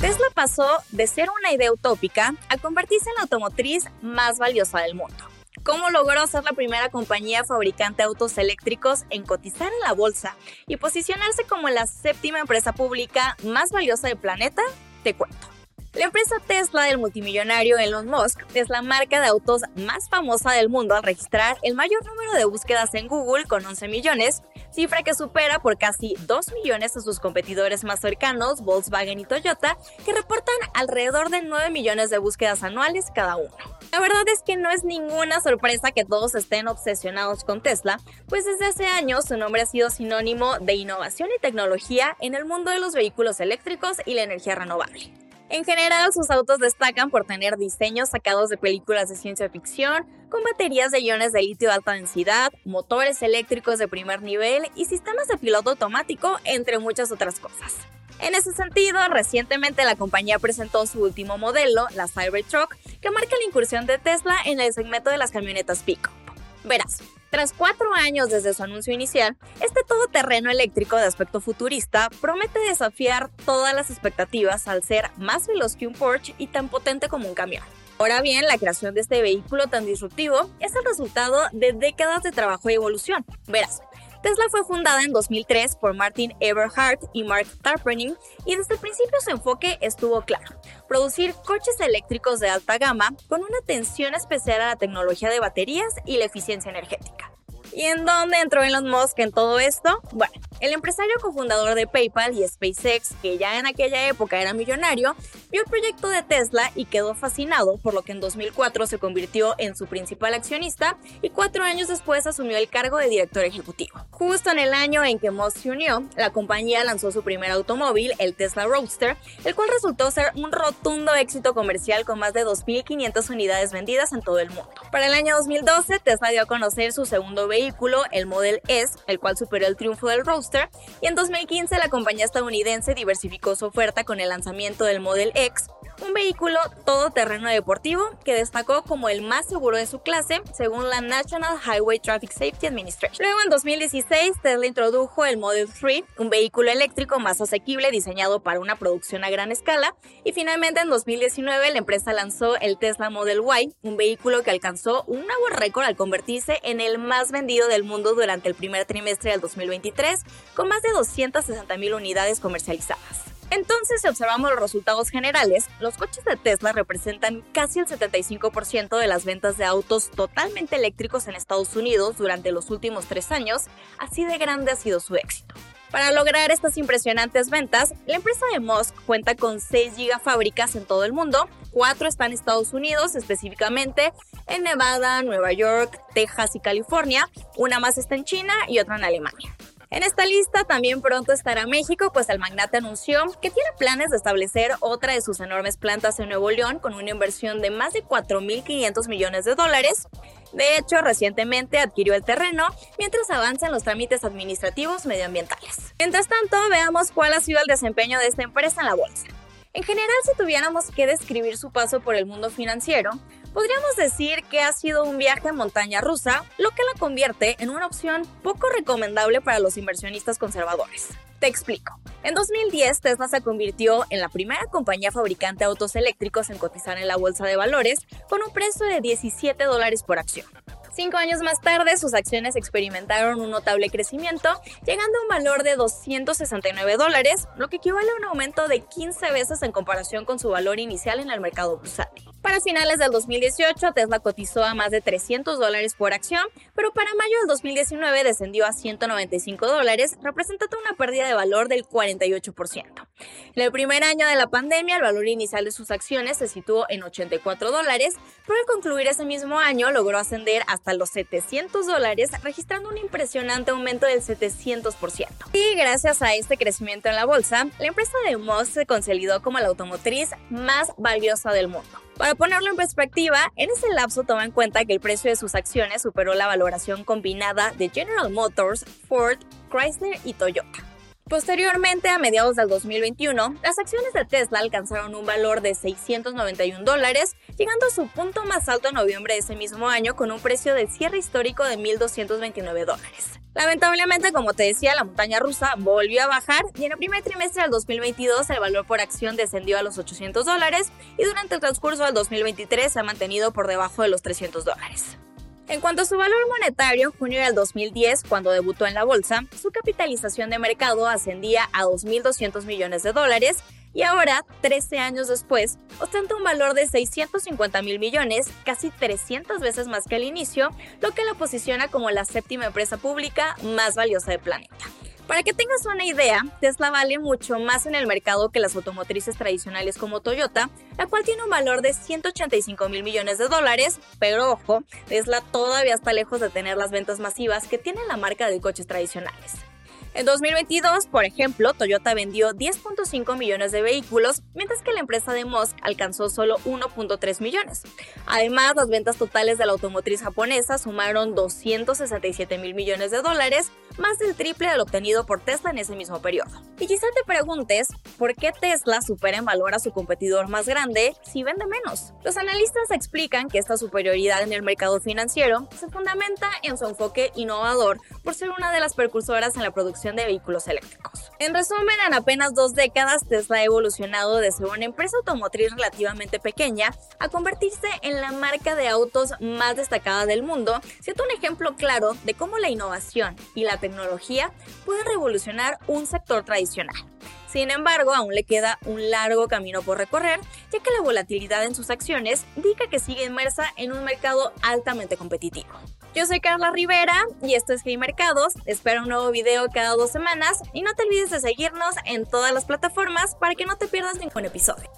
Tesla pasó de ser una idea utópica a convertirse en la automotriz más valiosa del mundo. ¿Cómo logró ser la primera compañía fabricante de autos eléctricos en cotizar en la bolsa y posicionarse como la séptima empresa pública más valiosa del planeta? Te cuento. La empresa Tesla del multimillonario Elon Musk es la marca de autos más famosa del mundo al registrar el mayor número de búsquedas en Google con 11 millones, cifra que supera por casi 2 millones a sus competidores más cercanos, Volkswagen y Toyota, que reportan alrededor de 9 millones de búsquedas anuales cada uno. La verdad es que no es ninguna sorpresa que todos estén obsesionados con Tesla, pues desde hace años su nombre ha sido sinónimo de innovación y tecnología en el mundo de los vehículos eléctricos y la energía renovable. En general, sus autos destacan por tener diseños sacados de películas de ciencia ficción, con baterías de iones de litio de alta densidad, motores eléctricos de primer nivel y sistemas de piloto automático, entre muchas otras cosas. En ese sentido, recientemente la compañía presentó su último modelo, la Cybertruck, que marca la incursión de Tesla en el segmento de las camionetas pico. Verás, tras cuatro años desde su anuncio inicial, este todoterreno eléctrico de aspecto futurista promete desafiar todas las expectativas al ser más veloz que un Porsche y tan potente como un camión. Ahora bien, la creación de este vehículo tan disruptivo es el resultado de décadas de trabajo y evolución. Verás, Tesla fue fundada en 2003 por Martin Eberhard y Mark Tarpenning y desde el principio su enfoque estuvo claro, producir coches eléctricos de alta gama con una atención especial a la tecnología de baterías y la eficiencia energética. ¿Y en dónde entró Elon Musk en todo esto? Bueno, el empresario cofundador de PayPal y SpaceX, que ya en aquella época era millonario, vio el proyecto de Tesla y quedó fascinado, por lo que en 2004 se convirtió en su principal accionista y cuatro años después asumió el cargo de director ejecutivo. Justo en el año en que Musk se unió, la compañía lanzó su primer automóvil, el Tesla Roadster, el cual resultó ser un rotundo éxito comercial con más de 2.500 unidades vendidas en todo el mundo. Para el año 2012, Tesla dio a conocer su segundo vehículo, el Model S, el cual superó el triunfo del Roadster, y en 2015 la compañía estadounidense diversificó su oferta con el lanzamiento del Model X, un vehículo todoterreno deportivo que destacó como el más seguro de su clase según la National Highway Traffic Safety Administration. Luego en 2016 Tesla introdujo el Model 3, un vehículo eléctrico más asequible diseñado para una producción a gran escala y finalmente en 2019 la empresa lanzó el Tesla Model Y, un vehículo que alcanzó un nuevo récord al convertirse en el más vendido del mundo durante el primer trimestre del 2023 con más de 260 mil unidades comercializadas. Entonces, si observamos los resultados generales, los coches de Tesla representan casi el 75% de las ventas de autos totalmente eléctricos en Estados Unidos durante los últimos tres años, así de grande ha sido su éxito. Para lograr estas impresionantes ventas, la empresa de Musk cuenta con 6 gigafábricas en todo el mundo, 4 están en Estados Unidos, específicamente en Nevada, Nueva York, Texas y California, una más está en China y otra en Alemania. En esta lista también pronto estará México, pues el magnate anunció que tiene planes de establecer otra de sus enormes plantas en Nuevo León con una inversión de más de 4.500 millones de dólares. De hecho, recientemente adquirió el terreno mientras avanzan los trámites administrativos medioambientales. Mientras tanto, veamos cuál ha sido el desempeño de esta empresa en la bolsa. En general, si tuviéramos que describir su paso por el mundo financiero, podríamos decir que ha sido un viaje en montaña rusa, lo que la convierte en una opción poco recomendable para los inversionistas conservadores. Te explico. En 2010, Tesla se convirtió en la primera compañía fabricante de autos eléctricos en cotizar en la bolsa de valores con un precio de 17 dólares por acción. Cinco años más tarde, sus acciones experimentaron un notable crecimiento, llegando a un valor de 269 dólares, lo que equivale a un aumento de 15 veces en comparación con su valor inicial en el mercado bursátil. Para finales del 2018, Tesla cotizó a más de 300 dólares por acción, pero para mayo del 2019 descendió a 195 dólares, representando una pérdida de valor del 48%. En el primer año de la pandemia, el valor inicial de sus acciones se situó en 84 dólares, pero al concluir ese mismo año logró ascender hasta los 700 dólares, registrando un impresionante aumento del 700%. Y gracias a este crecimiento en la bolsa, la empresa de Musk se consolidó como la automotriz más valiosa del mundo. Para ponerlo en perspectiva, en ese lapso toma en cuenta que el precio de sus acciones superó la valoración combinada de General Motors, Ford, Chrysler y Toyota. Posteriormente, a mediados del 2021, las acciones de Tesla alcanzaron un valor de 691 dólares, llegando a su punto más alto en noviembre de ese mismo año con un precio de cierre histórico de 1.229 dólares. Lamentablemente, como te decía, la montaña rusa volvió a bajar y en el primer trimestre del 2022 el valor por acción descendió a los 800 dólares y durante el transcurso del 2023 se ha mantenido por debajo de los 300 dólares. En cuanto a su valor monetario, junio del 2010, cuando debutó en la bolsa, su capitalización de mercado ascendía a 2.200 millones de dólares y ahora, 13 años después, ostenta un valor de 650 mil millones, casi 300 veces más que al inicio, lo que la posiciona como la séptima empresa pública más valiosa del planeta. Para que tengas una idea, Tesla vale mucho más en el mercado que las automotrices tradicionales como Toyota, la cual tiene un valor de 185 mil millones de dólares, pero ojo, Tesla todavía está lejos de tener las ventas masivas que tiene la marca de coches tradicionales. En 2022, por ejemplo, Toyota vendió 10.5 millones de vehículos, mientras que la empresa de Musk alcanzó solo 1.3 millones. Además, las ventas totales de la automotriz japonesa sumaron 267 mil millones de dólares, más del triple de lo obtenido por Tesla en ese mismo periodo. Y quizá te preguntes, ¿por qué Tesla supera en valor a su competidor más grande si vende menos? Los analistas explican que esta superioridad en el mercado financiero se fundamenta en su enfoque innovador por ser una de las precursoras en la producción de vehículos eléctricos. En resumen, en apenas dos décadas, Tesla ha evolucionado de ser una empresa automotriz relativamente pequeña a convertirse en la marca de autos más destacada del mundo, siendo un ejemplo claro de cómo la innovación y la tecnología puede revolucionar un sector tradicional. Sin embargo, aún le queda un largo camino por recorrer, ya que la volatilidad en sus acciones indica que sigue inmersa en un mercado altamente competitivo. Yo soy Carla Rivera y esto es Hey Mercados. Espero un nuevo video cada dos semanas y no te olvides de seguirnos en todas las plataformas para que no te pierdas ningún episodio.